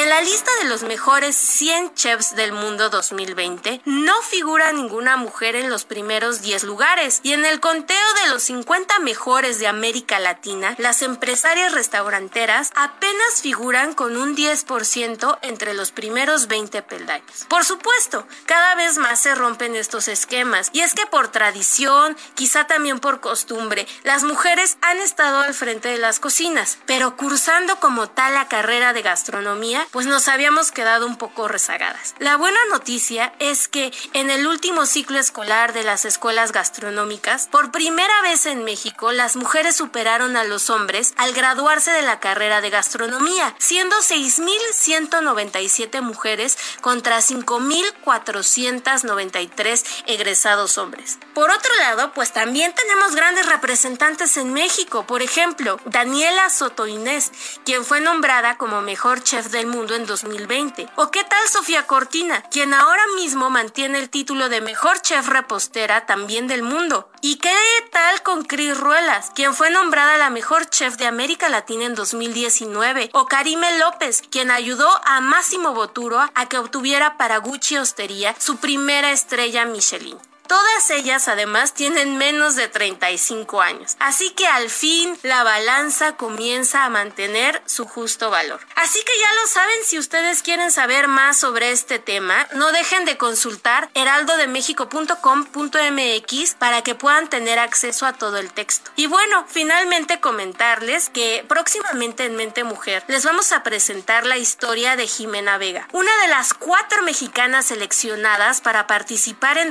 En la lista de los mejores 100 chefs del mundo 2020 no figura ninguna mujer en los primeros 10 lugares y en el conteo de los 50 mejores de América Latina, las empresarias restauranteras apenas figuran con un 10% entre los primeros 20 peldaños. Por supuesto, cada vez más se rompen estos esquemas y es que por tradición, quizá también por costumbre, las mujeres han estado al frente de las cocinas, pero cursando como tal la carrera de gastronomía, pues nos habíamos quedado un poco rezagadas. La buena noticia es que en el último ciclo escolar de las escuelas gastronómicas, por primera vez en México, las mujeres superaron a los hombres al graduarse de la carrera de gastronomía, siendo 6.197 mujeres contra 5.493 egresados hombres. Por otro lado, pues también tenemos grandes representantes en México, por ejemplo, Daniela Soto Inés, quien fue nombrada como mejor chef del mundo mundo en 2020. ¿O qué tal Sofía Cortina, quien ahora mismo mantiene el título de mejor chef repostera también del mundo? ¿Y qué tal con Cris Ruelas, quien fue nombrada la mejor chef de América Latina en 2019? ¿O Karime López, quien ayudó a Máximo Boturo a que obtuviera para Gucci Hostería su primera estrella Michelin? Todas ellas además tienen menos de 35 años. Así que al fin la balanza comienza a mantener su justo valor. Así que ya lo saben, si ustedes quieren saber más sobre este tema, no dejen de consultar heraldodemexico.com.mx para que puedan tener acceso a todo el texto. Y bueno, finalmente comentarles que próximamente en Mente Mujer les vamos a presentar la historia de Jimena Vega, una de las cuatro mexicanas seleccionadas para participar en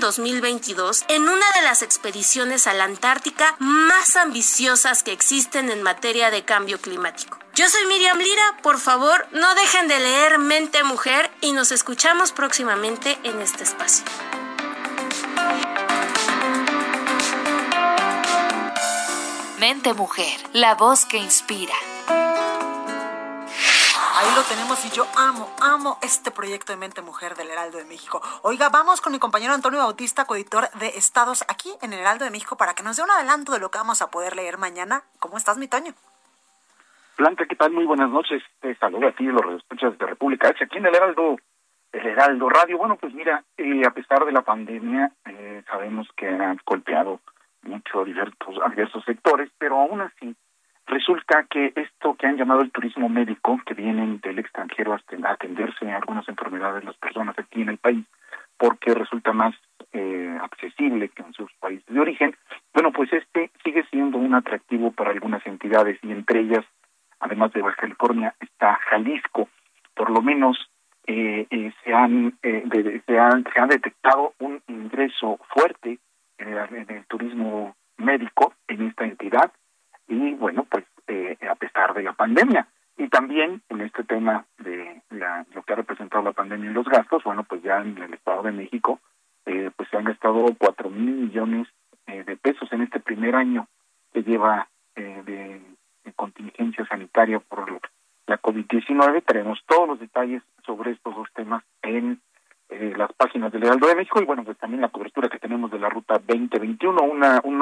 2021 en una de las expediciones a la Antártica más ambiciosas que existen en materia de cambio climático. Yo soy Miriam Lira, por favor no dejen de leer Mente Mujer y nos escuchamos próximamente en este espacio. Mente Mujer, la voz que inspira. Ahí lo tenemos y yo amo, amo este proyecto de Mente Mujer del Heraldo de México. Oiga, vamos con mi compañero Antonio Bautista, coeditor de Estados aquí en el Heraldo de México, para que nos dé un adelanto de lo que vamos a poder leer mañana. ¿Cómo estás, mi Toño? Blanca, ¿qué tal? Muy buenas noches. Te saludo a ti, los escuchas de República aquí en el Heraldo, el Heraldo Radio. Bueno, pues mira, eh, a pesar de la pandemia, eh, sabemos que han golpeado mucho diversos, a diversos sectores, pero aún así Resulta que esto que han llamado el turismo médico, que vienen del extranjero a atenderse a algunas enfermedades las personas aquí en el país, porque resulta más eh, accesible que en sus países de origen, bueno, pues este sigue siendo un atractivo para algunas entidades y entre ellas, además de Baja California, está Jalisco. Por lo menos eh, eh, se, han, se, han, se ha detectado un ingreso fuerte en el turismo médico en esta entidad y bueno, pues eh, a pesar de la pandemia. Y también en este tema de la, lo que ha representado la pandemia en los gastos, bueno, pues ya en el Estado de México, eh, pues se han gastado cuatro mil millones eh, de pesos en este primer año que lleva de, de, contingencia sanitaria por la COVID-19. Tenemos todos los detalles sobre estos dos temas en las páginas del Heraldo de México y bueno, pues también la cobertura que tenemos de la ruta 2021, una, un,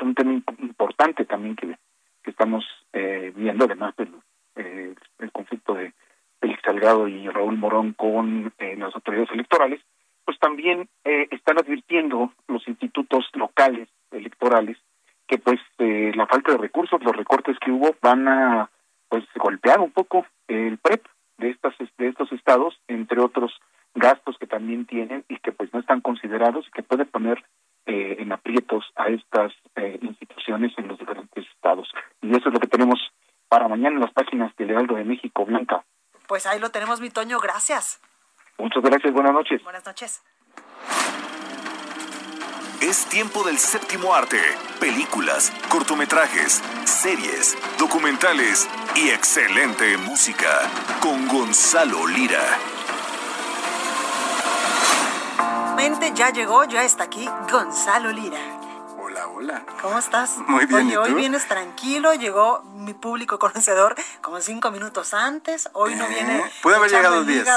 un, tema importante también que, que estamos eh, viendo, además del eh, el conflicto de Félix Salgado y Raúl Morón con eh, las autoridades electorales, pues también están advirtiendo los institutos locales electorales que pues la falta de recursos, los recortes que hubo van a pues golpear un poco el PREP de estas de estos estados, entre otros gastos que también tienen y que pues no están considerados y que puede poner eh, en aprietos a estas eh, instituciones en los diferentes estados. Y eso es lo que tenemos para mañana en las páginas del Heraldo de México, Blanca. Pues ahí lo tenemos, mi Toño, gracias. Muchas gracias, buenas noches. Buenas noches. Es tiempo del séptimo arte, películas, cortometrajes, series, documentales y excelente música con Gonzalo Lira. Ya llegó, ya está aquí Gonzalo Lira. Hola, hola. ¿Cómo estás? Muy bien. Oye, hoy vienes tranquilo, llegó mi público conocedor como cinco minutos antes. Hoy no viene. Eh, puede haber llegado diez.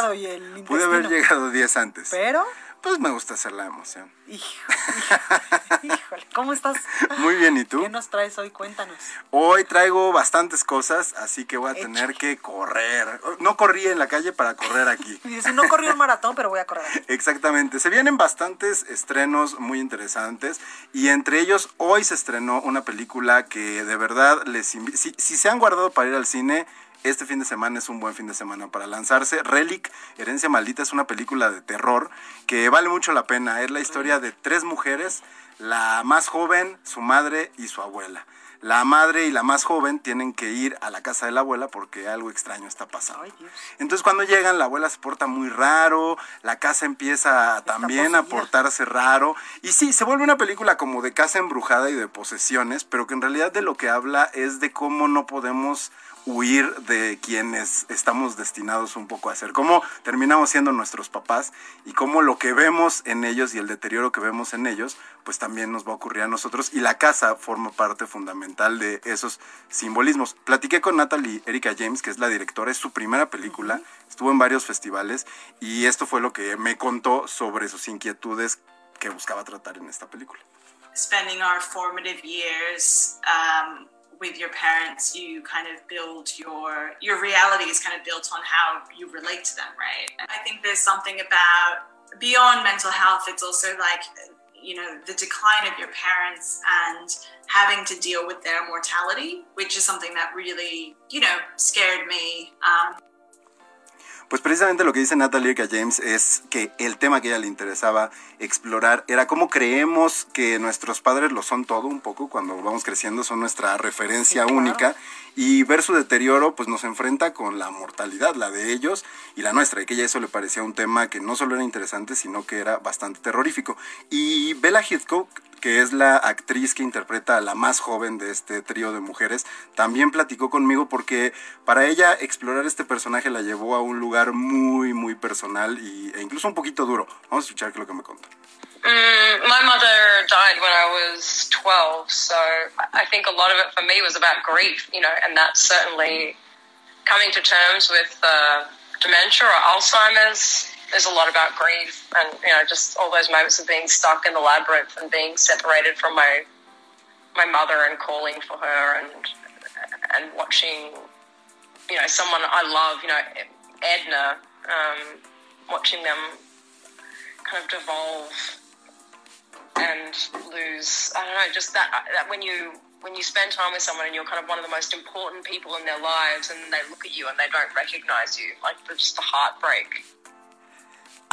Puede haber llegado diez antes. Pero. Pues me gusta hacer la emoción. <laughs> híjole, ¿cómo estás? Muy bien, ¿y tú? ¿Qué nos traes hoy? Cuéntanos. Hoy traigo bastantes cosas, así que voy a tener que correr. No corrí en la calle para correr aquí. <laughs> no corrí un maratón, pero voy a correr. <laughs> Exactamente. Se vienen bastantes estrenos muy interesantes y entre ellos hoy se estrenó una película que de verdad les. Si, si se han guardado para ir al cine, este fin de semana es un buen fin de semana para lanzarse. Relic, Herencia Maldita, es una película de terror que vale mucho la pena. Es la historia de tres mujeres, la más joven, su madre y su abuela. La madre y la más joven tienen que ir a la casa de la abuela porque algo extraño está pasando. Entonces cuando llegan la abuela se porta muy raro, la casa empieza también a portarse raro. Y sí, se vuelve una película como de casa embrujada y de posesiones, pero que en realidad de lo que habla es de cómo no podemos huir de quienes estamos destinados un poco a ser, cómo terminamos siendo nuestros papás y cómo lo que vemos en ellos y el deterioro que vemos en ellos, pues también también nos va a ocurrir a nosotros y la casa forma parte fundamental de esos simbolismos. Platiqué con Natalie Erika James, que es la directora, es su primera película, estuvo en varios festivales y esto fue lo que me contó sobre sus inquietudes que buscaba tratar en esta película. Spending our formative years um, with your parents, you kind of build your your reality is kind of built on how you relate to them, right? And I think there's something about beyond mental health. It's also like you know the decline of your parents and having to deal with their mortality, which is something that really you know scared me. Um, Pues precisamente lo que dice Natalie James es que el tema que a ella le interesaba explorar era cómo creemos que nuestros padres lo son todo un poco cuando vamos creciendo, son nuestra referencia única y ver su deterioro pues nos enfrenta con la mortalidad, la de ellos y la nuestra, y que ella eso le parecía un tema que no solo era interesante, sino que era bastante terrorífico. Y Bella Hitchcock que es la actriz que interpreta a la más joven de este trío de mujeres, también platicó conmigo porque para ella explorar este personaje la llevó a un lugar muy, muy personal y, e incluso un poquito duro. Vamos a escuchar qué es lo que me contó. Mm, my mother died when I was 12, so I think a lot of it for me was about grief, you know, and that's certainly coming to terms with uh, dementia or Alzheimer's. There's a lot about grief and you know just all those moments of being stuck in the labyrinth and being separated from my my mother and calling for her and and watching you know someone I love you know Edna um, watching them kind of devolve and lose I don't know just that that when you when you spend time with someone and you're kind of one of the most important people in their lives and they look at you and they don't recognize you like just the heartbreak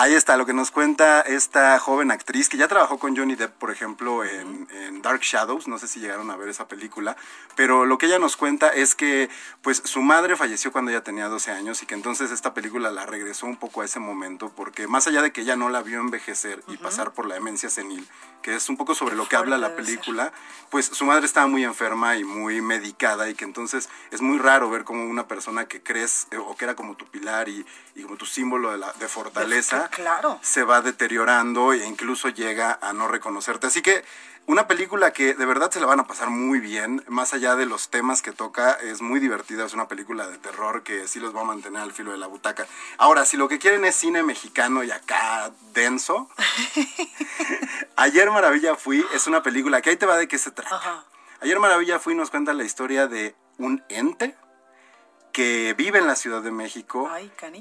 Ahí está lo que nos cuenta esta joven actriz que ya trabajó con Johnny Depp, por ejemplo, en, Dark Shadows. No sé si llegaron a ver esa película, pero lo que ella nos cuenta es que, pues, su madre falleció cuando ella tenía 12 años y que entonces esta película la regresó un poco a ese momento, porque más allá de que ella no la vio envejecer y pasar por la demencia senil, que es un poco sobre lo que habla la película, pues su madre estaba muy enferma y muy medicada y que entonces es muy raro ver como una persona que crees eh, o que era como tu pilar y, como tu símbolo de, la, de fortaleza claro. se va deteriorando e incluso llega a no reconocerte. Así que una película que de verdad se la van a pasar muy bien, más allá de los temas que toca, es muy divertida, es una película de terror que sí los va a mantener al filo de la butaca. Ahora, si lo que quieren es cine mexicano y acá denso, <laughs> Ayer Maravilla Fui es una película que ahí te va de qué se trata. Ayer Maravilla Fui nos cuenta la historia de un ente que vive en la Ciudad de México,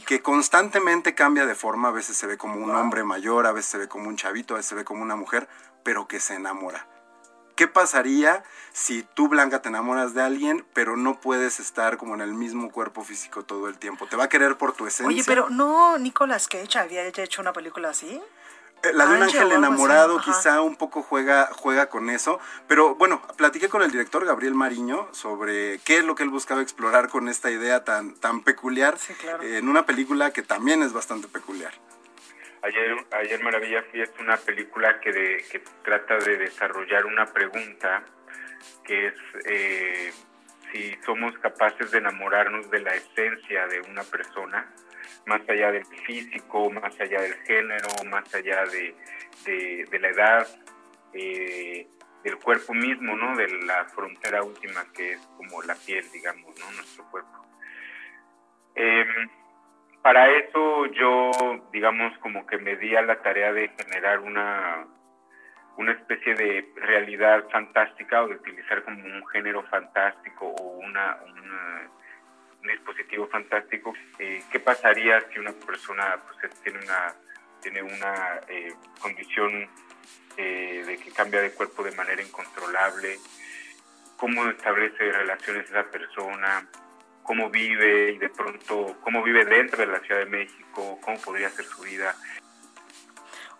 que constantemente cambia de forma, a veces se ve como un hombre mayor, a veces se ve como un chavito, a veces se ve como una mujer, pero que se enamora. ¿Qué pasaría si tú, Blanca, te enamoras de alguien, pero no puedes estar como en el mismo cuerpo físico todo el tiempo? ¿Te va a querer por tu esencia? Oye, pero no, Nicolas Cage había hecho una película así. Eh, la de un ángel enamorado quizá un poco juega, juega con eso, pero bueno, platiqué con el director Gabriel Mariño sobre qué es lo que él buscaba explorar con esta idea tan, tan peculiar en una película que también es bastante peculiar. Ayer, Ayer Maravilla es una película que, que trata de desarrollar una pregunta que es eh, si somos capaces de enamorarnos de la esencia de una persona más allá del físico, más allá del género, más allá de, de, la edad, eh, del cuerpo mismo, ¿no? De la frontera última que es como la piel, digamos, ¿no? Nuestro cuerpo. Em, para eso yo, digamos, como que me di a la tarea de generar una, una especie de realidad fantástica o de utilizar como un género fantástico o una, un dispositivo fantástico. Eh, ¿Qué pasaría si una persona pues, tiene una, tiene una eh, condición eh, de que cambia de cuerpo de manera incontrolable? ¿Cómo establece relaciones esa persona? ¿Cómo vive y de pronto, cómo vive dentro de la Ciudad de México? ¿Cómo podría ser su vida?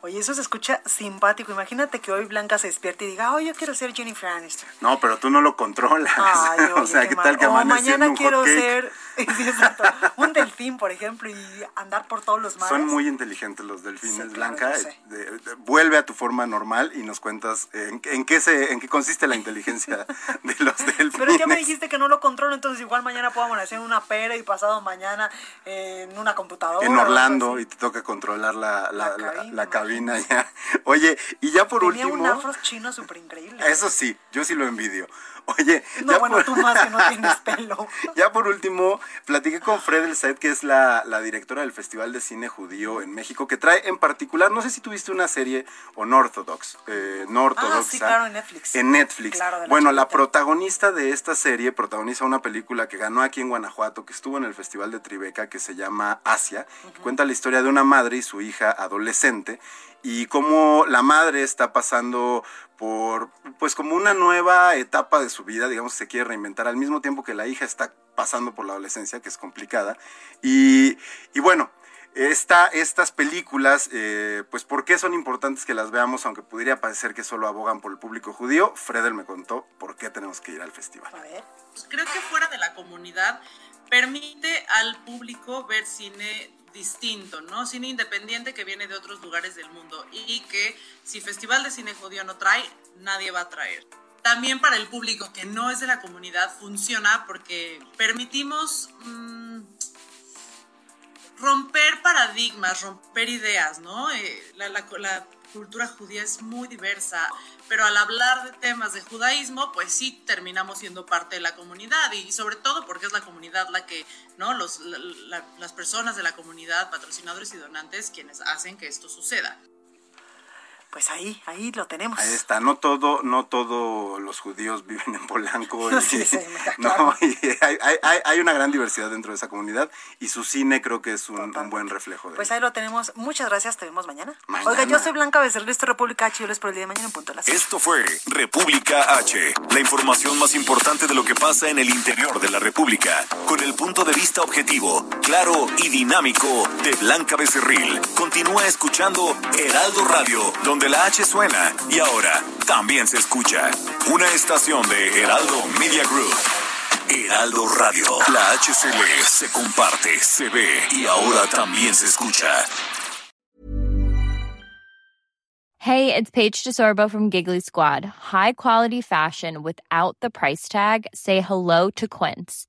Oye, eso se escucha simpático. Imagínate que hoy Blanca se despierte y diga, oh, yo quiero ser Jennifer Aniston. No, pero tú no lo controlas. <laughs> o sea, ¿qué, tal que O mañana quiero ser un delfín, por ejemplo, y andar por todos los mares. Son muy inteligentes los delfines, Blanca. vuelve a tu forma normal y nos cuentas en, qué se, en qué consiste la inteligencia <laughs> de los delfines. Pero ya me dijiste que no lo controlo, entonces igual mañana puedo amanecer en una pera y pasado mañana en una computadora. En Orlando y te toca controlar la, la, cabina, ya. Oye, y ya por último... Tenía un afro chino súper increíble. Eso sí, yo sí lo envidio. Oye, no, bueno, tú más que no <laughs> tienes pelo. ya por último, platiqué con Fred El que es la, la, directora del Festival de Cine Judío en México, que trae en particular, no sé si tuviste una serie Unorthodox, eh, no ortodoxa. Ah, sí, claro, en Netflix. En Netflix. bueno, la protagonista de esta serie protagoniza una película que ganó aquí en Guanajuato, que estuvo en el Festival de Tribeca, que se llama Asia, que cuenta la historia de una madre y su hija adolescente y cómo la madre está pasando por, pues como una nueva etapa de su vida, digamos, se quiere reinventar al mismo tiempo que la hija está pasando por la adolescencia, que es complicada. Y, y bueno, esta, estas películas, eh, pues ¿por qué son importantes que las veamos, aunque pudiera parecer que solo abogan por el público judío? Fredel me contó por qué tenemos que ir al festival. A ver. Pues creo que fuera de la comunidad permite al público ver cine distinto, ¿no? Cine independiente que viene de otros lugares del mundo y que si Festival de Cine Judío no trae, nadie va a traer. También para el público que no es de la comunidad funciona porque permitimos mm, romper paradigmas, romper ideas, ¿no? Eh, la, la, la cultura judía es muy diversa, pero al hablar de temas de judaísmo, pues sí terminamos siendo parte de la comunidad y sobre todo porque es la comunidad la que, ¿no? Los, las personas de la comunidad, patrocinadores y donantes, quienes hacen que esto suceda pues ahí, ahí lo tenemos. Ahí está, no todo, no todos los judíos viven en Polanco. <laughs> sí, sí, <laughs> no, hay, hay, hay, una gran diversidad dentro de esa comunidad y su cine creo que es un, buen reflejo de Pues ahí lo tenemos. Muchas gracias, te vemos mañana. Oiga, yo soy Blanca Becerril, esto República H, yo les por el día de mañana en punto a las Esto fue República H, la información más importante de lo que pasa en el interior de la República, con el punto de vista objetivo, claro y dinámico de Blanca Becerril. Continúa escuchando Heraldo Radio, donde donde la H suena y ahora también se escucha. Una estación de Heraldo Media Group. Heraldo Radio. La H se lee, se comparte, se ve y ahora también se escucha. Hey, it's Paige DeSorbo from Giggly Squad. High quality fashion without the price tag. Say hello to Quince.